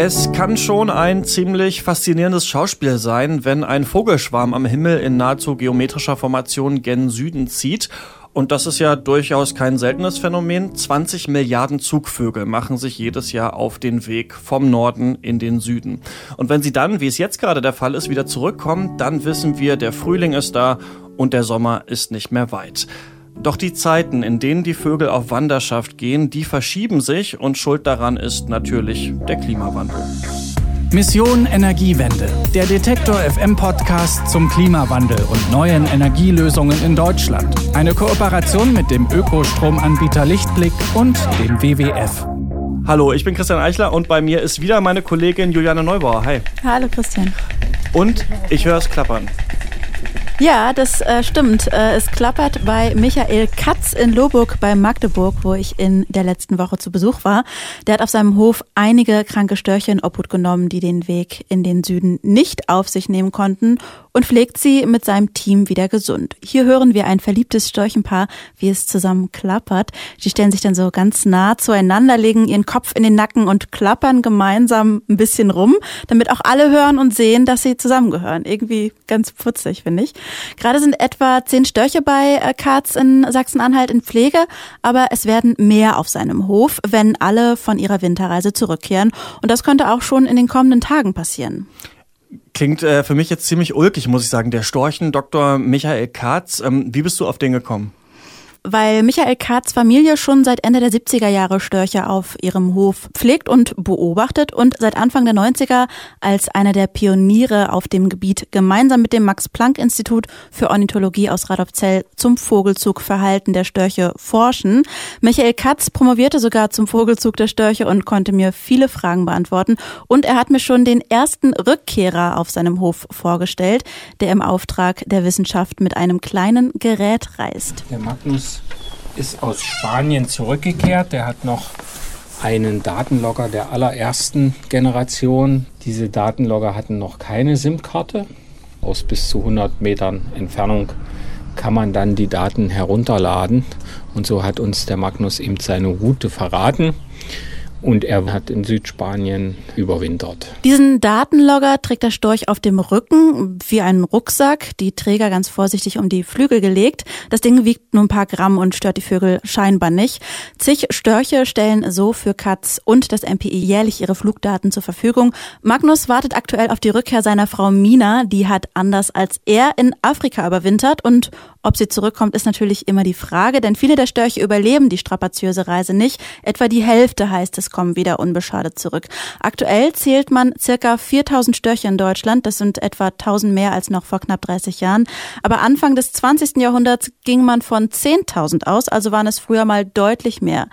Es kann schon ein ziemlich faszinierendes Schauspiel sein, wenn ein Vogelschwarm am Himmel in nahezu geometrischer Formation gen Süden zieht. Und das ist ja durchaus kein seltenes Phänomen. 20 Milliarden Zugvögel machen sich jedes Jahr auf den Weg vom Norden in den Süden. Und wenn sie dann, wie es jetzt gerade der Fall ist, wieder zurückkommen, dann wissen wir, der Frühling ist da und der Sommer ist nicht mehr weit. Doch die Zeiten, in denen die Vögel auf Wanderschaft gehen, die verschieben sich und Schuld daran ist natürlich der Klimawandel. Mission Energiewende, der Detektor FM Podcast zum Klimawandel und neuen Energielösungen in Deutschland. Eine Kooperation mit dem Ökostromanbieter Lichtblick und dem WWF. Hallo, ich bin Christian Eichler und bei mir ist wieder meine Kollegin Juliane Neubauer. Hi. Hallo Christian. Und ich höre es klappern. Ja, das äh, stimmt. Äh, es klappert bei Michael Katz in Loburg bei Magdeburg, wo ich in der letzten Woche zu Besuch war. Der hat auf seinem Hof einige kranke Störche in Obhut genommen, die den Weg in den Süden nicht auf sich nehmen konnten und pflegt sie mit seinem Team wieder gesund. Hier hören wir ein verliebtes Störchenpaar, wie es zusammen klappert. Die stellen sich dann so ganz nah zueinander, legen ihren Kopf in den Nacken und klappern gemeinsam ein bisschen rum, damit auch alle hören und sehen, dass sie zusammengehören. Irgendwie ganz putzig, finde ich. Gerade sind etwa zehn Störche bei äh, Katz in Sachsen-Anhalt in Pflege, aber es werden mehr auf seinem Hof, wenn alle von ihrer Winterreise zurückkehren. Und das könnte auch schon in den kommenden Tagen passieren. Klingt äh, für mich jetzt ziemlich ulkig, muss ich sagen. Der Storchen Dr. Michael Katz. Ähm, wie bist du auf den gekommen? Weil Michael Katz Familie schon seit Ende der 70er Jahre Störche auf ihrem Hof pflegt und beobachtet und seit Anfang der 90er als einer der Pioniere auf dem Gebiet gemeinsam mit dem Max-Planck-Institut für Ornithologie aus Radolfzell zum Vogelzugverhalten der Störche forschen. Michael Katz promovierte sogar zum Vogelzug der Störche und konnte mir viele Fragen beantworten und er hat mir schon den ersten Rückkehrer auf seinem Hof vorgestellt, der im Auftrag der Wissenschaft mit einem kleinen Gerät reist. Der Magnus ist aus Spanien zurückgekehrt. Der hat noch einen Datenlogger der allerersten Generation. Diese Datenlogger hatten noch keine SIM-Karte. Aus bis zu 100 Metern Entfernung kann man dann die Daten herunterladen. Und so hat uns der Magnus eben seine Route verraten und er hat in Südspanien überwintert. Diesen Datenlogger trägt der Storch auf dem Rücken wie einen Rucksack, die Träger ganz vorsichtig um die Flügel gelegt. Das Ding wiegt nur ein paar Gramm und stört die Vögel scheinbar nicht. Zig Störche stellen so für Katz und das MPI jährlich ihre Flugdaten zur Verfügung. Magnus wartet aktuell auf die Rückkehr seiner Frau Mina, die hat anders als er in Afrika überwintert und ob sie zurückkommt, ist natürlich immer die Frage, denn viele der Störche überleben die strapaziöse Reise nicht. Etwa die Hälfte heißt es kommen wieder unbeschadet zurück. Aktuell zählt man circa 4000 Störche in Deutschland. Das sind etwa 1000 mehr als noch vor knapp 30 Jahren. Aber Anfang des 20. Jahrhunderts ging man von 10.000 aus, also waren es früher mal deutlich mehr.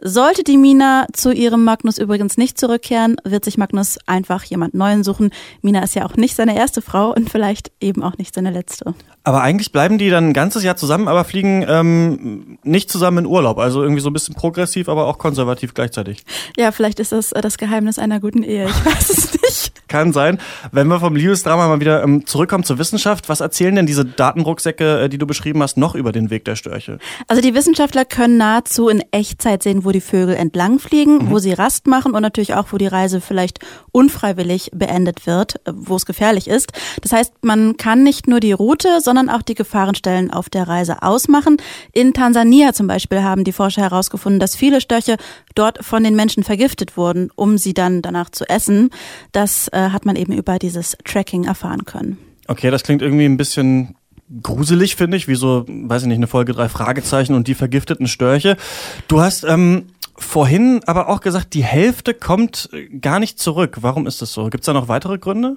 Sollte die Mina zu ihrem Magnus übrigens nicht zurückkehren, wird sich Magnus einfach jemand Neuen suchen. Mina ist ja auch nicht seine erste Frau und vielleicht eben auch nicht seine letzte. Aber eigentlich bleiben die dann ein ganzes Jahr zusammen, aber fliegen ähm, nicht zusammen in Urlaub. Also irgendwie so ein bisschen progressiv, aber auch konservativ gleichzeitig. Ja, vielleicht ist das äh, das Geheimnis einer guten Ehe. Ich weiß es nicht. Kann sein. Wenn wir vom Liebesdrama mal wieder ähm, zurückkommen zur Wissenschaft, was erzählen denn diese Datenrucksäcke, äh, die du beschrieben hast, noch über den Weg der Störche? Also die Wissenschaftler können nahezu in Echtzeit sehen, wo die Vögel entlang fliegen, mhm. wo sie Rast machen und natürlich auch, wo die Reise vielleicht unfreiwillig beendet wird, äh, wo es gefährlich ist. Das heißt, man kann nicht nur die Route, sondern auch die Gefahrenstellen auf der Reise ausmachen. In Tansania zum Beispiel haben die Forscher herausgefunden, dass viele Störche dort von den Menschen vergiftet wurden, um sie dann danach zu essen. Das äh, hat man eben über dieses Tracking erfahren können. Okay, das klingt irgendwie ein bisschen gruselig, finde ich, wie so, weiß ich nicht, eine Folge drei Fragezeichen und die vergifteten Störche. Du hast ähm, vorhin aber auch gesagt, die Hälfte kommt äh, gar nicht zurück. Warum ist das so? Gibt es da noch weitere Gründe?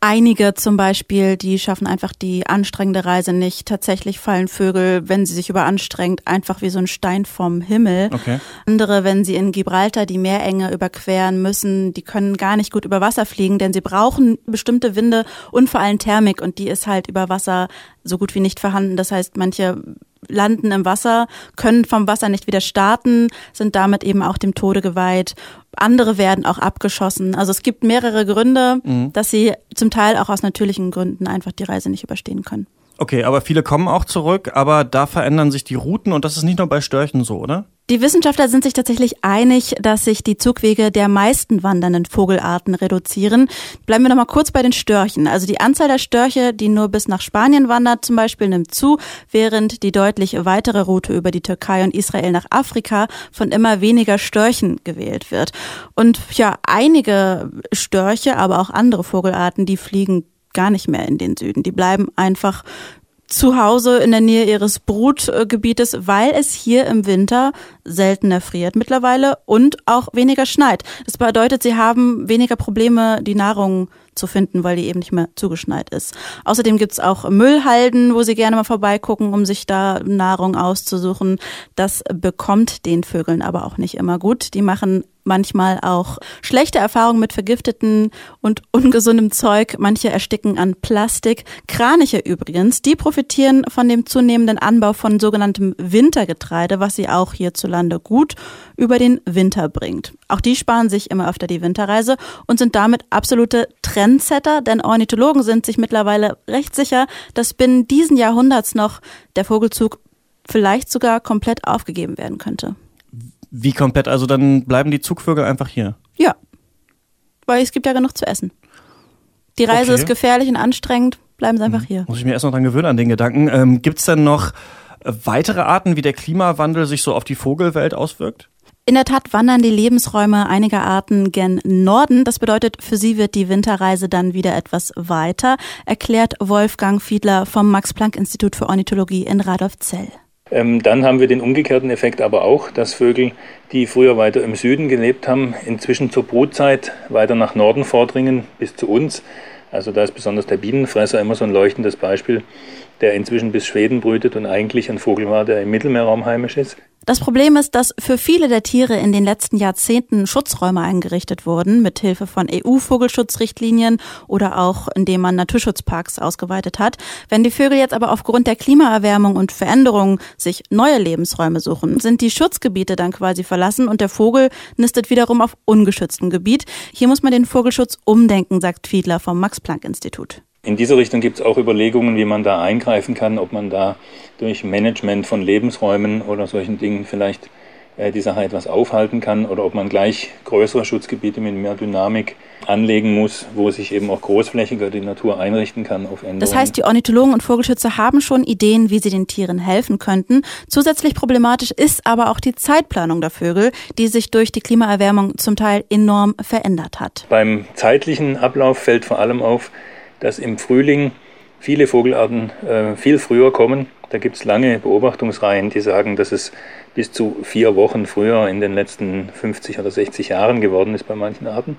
Einige zum Beispiel, die schaffen einfach die anstrengende Reise nicht. Tatsächlich fallen Vögel, wenn sie sich überanstrengt, einfach wie so ein Stein vom Himmel. Okay. Andere, wenn sie in Gibraltar die Meerenge überqueren müssen, die können gar nicht gut über Wasser fliegen, denn sie brauchen bestimmte Winde und vor allem Thermik und die ist halt über Wasser so gut wie nicht vorhanden. Das heißt, manche landen im Wasser, können vom Wasser nicht wieder starten, sind damit eben auch dem Tode geweiht. Andere werden auch abgeschossen. Also es gibt mehrere Gründe, mhm. dass sie zum Teil auch aus natürlichen Gründen einfach die Reise nicht überstehen können. Okay, aber viele kommen auch zurück, aber da verändern sich die Routen und das ist nicht nur bei Störchen so, oder? Die Wissenschaftler sind sich tatsächlich einig, dass sich die Zugwege der meisten wandernden Vogelarten reduzieren. Bleiben wir noch mal kurz bei den Störchen. Also die Anzahl der Störche, die nur bis nach Spanien wandert zum Beispiel, nimmt zu, während die deutlich weitere Route über die Türkei und Israel nach Afrika von immer weniger Störchen gewählt wird. Und ja, einige Störche, aber auch andere Vogelarten, die fliegen gar nicht mehr in den Süden. Die bleiben einfach zu Hause in der Nähe ihres Brutgebietes, weil es hier im Winter seltener friert mittlerweile und auch weniger schneit. Das bedeutet, sie haben weniger Probleme, die Nahrung zu finden, weil die eben nicht mehr zugeschneit ist. Außerdem gibt's auch Müllhalden, wo sie gerne mal vorbeigucken, um sich da Nahrung auszusuchen. Das bekommt den Vögeln aber auch nicht immer gut. Die machen manchmal auch schlechte Erfahrungen mit vergifteten und ungesundem Zeug. Manche ersticken an Plastik. Kraniche übrigens, die profitieren von dem zunehmenden Anbau von sogenanntem Wintergetreide, was sie auch hierzulande gut über den Winter bringt. Auch die sparen sich immer öfter die Winterreise und sind damit absolute Trendsetter, denn Ornithologen sind sich mittlerweile recht sicher, dass binnen diesen Jahrhunderts noch der Vogelzug vielleicht sogar komplett aufgegeben werden könnte. Wie komplett? Also dann bleiben die Zugvögel einfach hier? Ja. Weil es gibt ja genug zu essen. Die Reise okay. ist gefährlich und anstrengend, bleiben sie einfach mhm. hier. Muss ich mir erst noch dran gewöhnen an den Gedanken. Ähm, gibt es denn noch weitere Arten, wie der Klimawandel sich so auf die Vogelwelt auswirkt? In der Tat wandern die Lebensräume einiger Arten gen Norden. Das bedeutet, für sie wird die Winterreise dann wieder etwas weiter, erklärt Wolfgang Fiedler vom Max-Planck-Institut für Ornithologie in Radolfzell. Ähm, dann haben wir den umgekehrten Effekt aber auch, dass Vögel, die früher weiter im Süden gelebt haben, inzwischen zur Brutzeit weiter nach Norden vordringen bis zu uns. Also da ist besonders der Bienenfresser immer so ein leuchtendes Beispiel, der inzwischen bis Schweden brütet und eigentlich ein Vogel war, der im Mittelmeerraum heimisch ist. Das Problem ist, dass für viele der Tiere in den letzten Jahrzehnten Schutzräume eingerichtet wurden, mit Hilfe von EU-Vogelschutzrichtlinien oder auch indem man Naturschutzparks ausgeweitet hat. Wenn die Vögel jetzt aber aufgrund der Klimaerwärmung und Veränderungen sich neue Lebensräume suchen, sind die Schutzgebiete dann quasi verlassen und der Vogel nistet wiederum auf ungeschütztem Gebiet. Hier muss man den Vogelschutz umdenken, sagt Fiedler vom Max-Planck-Institut. In dieser Richtung gibt es auch Überlegungen, wie man da eingreifen kann, ob man da durch Management von Lebensräumen oder solchen Dingen vielleicht äh, die Sache etwas aufhalten kann oder ob man gleich größere Schutzgebiete mit mehr Dynamik anlegen muss, wo sich eben auch großflächiger die Natur einrichten kann auf Änderungen. Das heißt, die Ornithologen und Vogelschützer haben schon Ideen, wie sie den Tieren helfen könnten. Zusätzlich problematisch ist aber auch die Zeitplanung der Vögel, die sich durch die Klimaerwärmung zum Teil enorm verändert hat. Beim zeitlichen Ablauf fällt vor allem auf, dass im Frühling viele Vogelarten äh, viel früher kommen. Da gibt es lange Beobachtungsreihen, die sagen, dass es bis zu vier Wochen früher in den letzten 50 oder 60 Jahren geworden ist bei manchen Arten.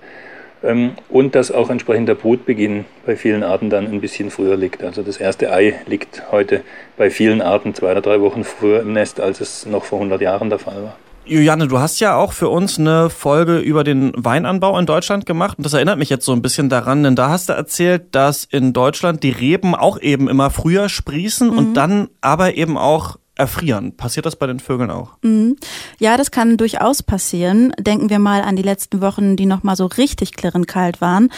Ähm, und dass auch entsprechend der Brutbeginn bei vielen Arten dann ein bisschen früher liegt. Also das erste Ei liegt heute bei vielen Arten zwei oder drei Wochen früher im Nest, als es noch vor 100 Jahren der Fall war. Juliane, du hast ja auch für uns eine Folge über den Weinanbau in Deutschland gemacht und das erinnert mich jetzt so ein bisschen daran, denn da hast du erzählt, dass in Deutschland die Reben auch eben immer früher sprießen mhm. und dann aber eben auch erfrieren. Passiert das bei den Vögeln auch? Mhm. Ja, das kann durchaus passieren. Denken wir mal an die letzten Wochen, die noch mal so richtig klirrend kalt waren.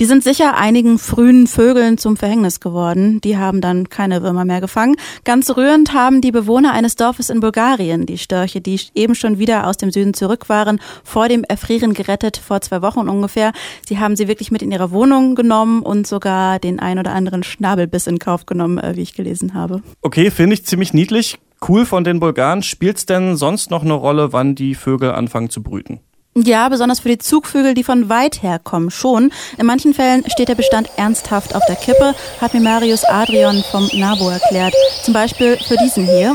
Die sind sicher einigen frühen Vögeln zum Verhängnis geworden. Die haben dann keine Würmer mehr gefangen. Ganz rührend haben die Bewohner eines Dorfes in Bulgarien die Störche, die eben schon wieder aus dem Süden zurück waren, vor dem Erfrieren gerettet, vor zwei Wochen ungefähr. Sie haben sie wirklich mit in ihre Wohnung genommen und sogar den ein oder anderen Schnabelbiss in Kauf genommen, äh, wie ich gelesen habe. Okay, finde ich ziemlich niedlich cool von den Bulgaren. Spielt es denn sonst noch eine Rolle, wann die Vögel anfangen zu brüten? Ja, besonders für die Zugvögel, die von weit her kommen, schon. In manchen Fällen steht der Bestand ernsthaft auf der Kippe, hat mir Marius Adrian vom NABO erklärt. Zum Beispiel für diesen hier.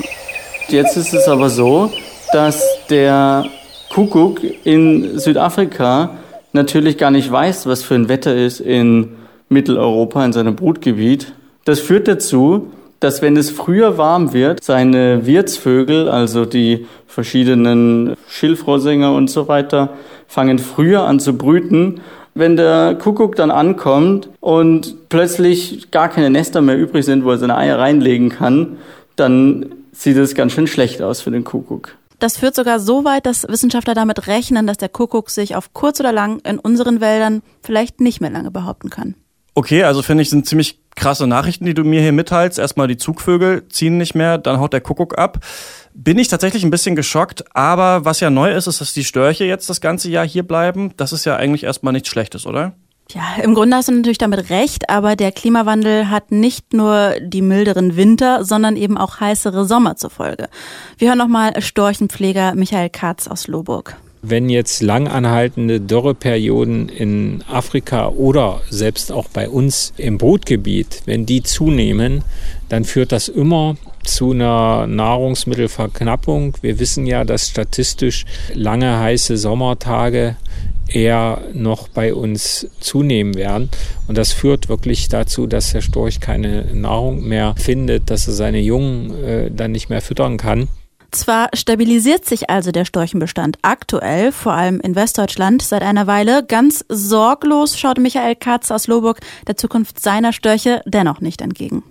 Jetzt ist es aber so, dass der Kuckuck in Südafrika natürlich gar nicht weiß, was für ein Wetter ist in Mitteleuropa, in seinem Brutgebiet. Das führt dazu, dass wenn es früher warm wird, seine Wirtsvögel, also die verschiedenen Schilfrohrsänger und so weiter, fangen früher an zu brüten. Wenn der Kuckuck dann ankommt und plötzlich gar keine Nester mehr übrig sind, wo er seine Eier reinlegen kann, dann sieht es ganz schön schlecht aus für den Kuckuck. Das führt sogar so weit, dass Wissenschaftler damit rechnen, dass der Kuckuck sich auf kurz oder lang in unseren Wäldern vielleicht nicht mehr lange behaupten kann. Okay, also finde ich, sind ziemlich krasse Nachrichten, die du mir hier mitteilst. Erstmal die Zugvögel ziehen nicht mehr, dann haut der Kuckuck ab. Bin ich tatsächlich ein bisschen geschockt, aber was ja neu ist, ist, dass die Störche jetzt das ganze Jahr hier bleiben. Das ist ja eigentlich erstmal nichts Schlechtes, oder? Ja, im Grunde hast du natürlich damit recht, aber der Klimawandel hat nicht nur die milderen Winter, sondern eben auch heißere Sommer zur Folge. Wir hören nochmal Storchenpfleger Michael Katz aus Lohburg. Wenn jetzt langanhaltende Dürreperioden in Afrika oder selbst auch bei uns im Brutgebiet, wenn die zunehmen, dann führt das immer zu einer Nahrungsmittelverknappung. Wir wissen ja, dass statistisch lange heiße Sommertage eher noch bei uns zunehmen werden. Und das führt wirklich dazu, dass der Storch keine Nahrung mehr findet, dass er seine Jungen äh, dann nicht mehr füttern kann. Zwar stabilisiert sich also der Storchenbestand aktuell, vor allem in Westdeutschland, seit einer Weile. Ganz sorglos schaut Michael Katz aus Loburg der Zukunft seiner Störche dennoch nicht entgegen.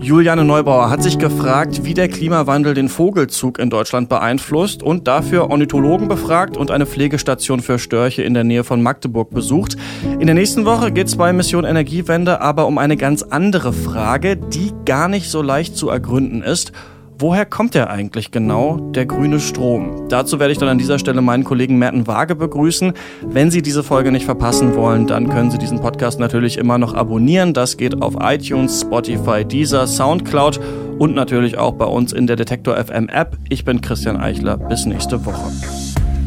Juliane Neubauer hat sich gefragt, wie der Klimawandel den Vogelzug in Deutschland beeinflusst und dafür Ornithologen befragt und eine Pflegestation für Störche in der Nähe von Magdeburg besucht. In der nächsten Woche geht es bei Mission Energiewende aber um eine ganz andere Frage, die gar nicht so leicht zu ergründen ist. Woher kommt der eigentlich genau, der grüne Strom? Dazu werde ich dann an dieser Stelle meinen Kollegen Merten Waage begrüßen. Wenn Sie diese Folge nicht verpassen wollen, dann können Sie diesen Podcast natürlich immer noch abonnieren. Das geht auf iTunes, Spotify, Deezer, Soundcloud und natürlich auch bei uns in der Detektor FM App. Ich bin Christian Eichler. Bis nächste Woche.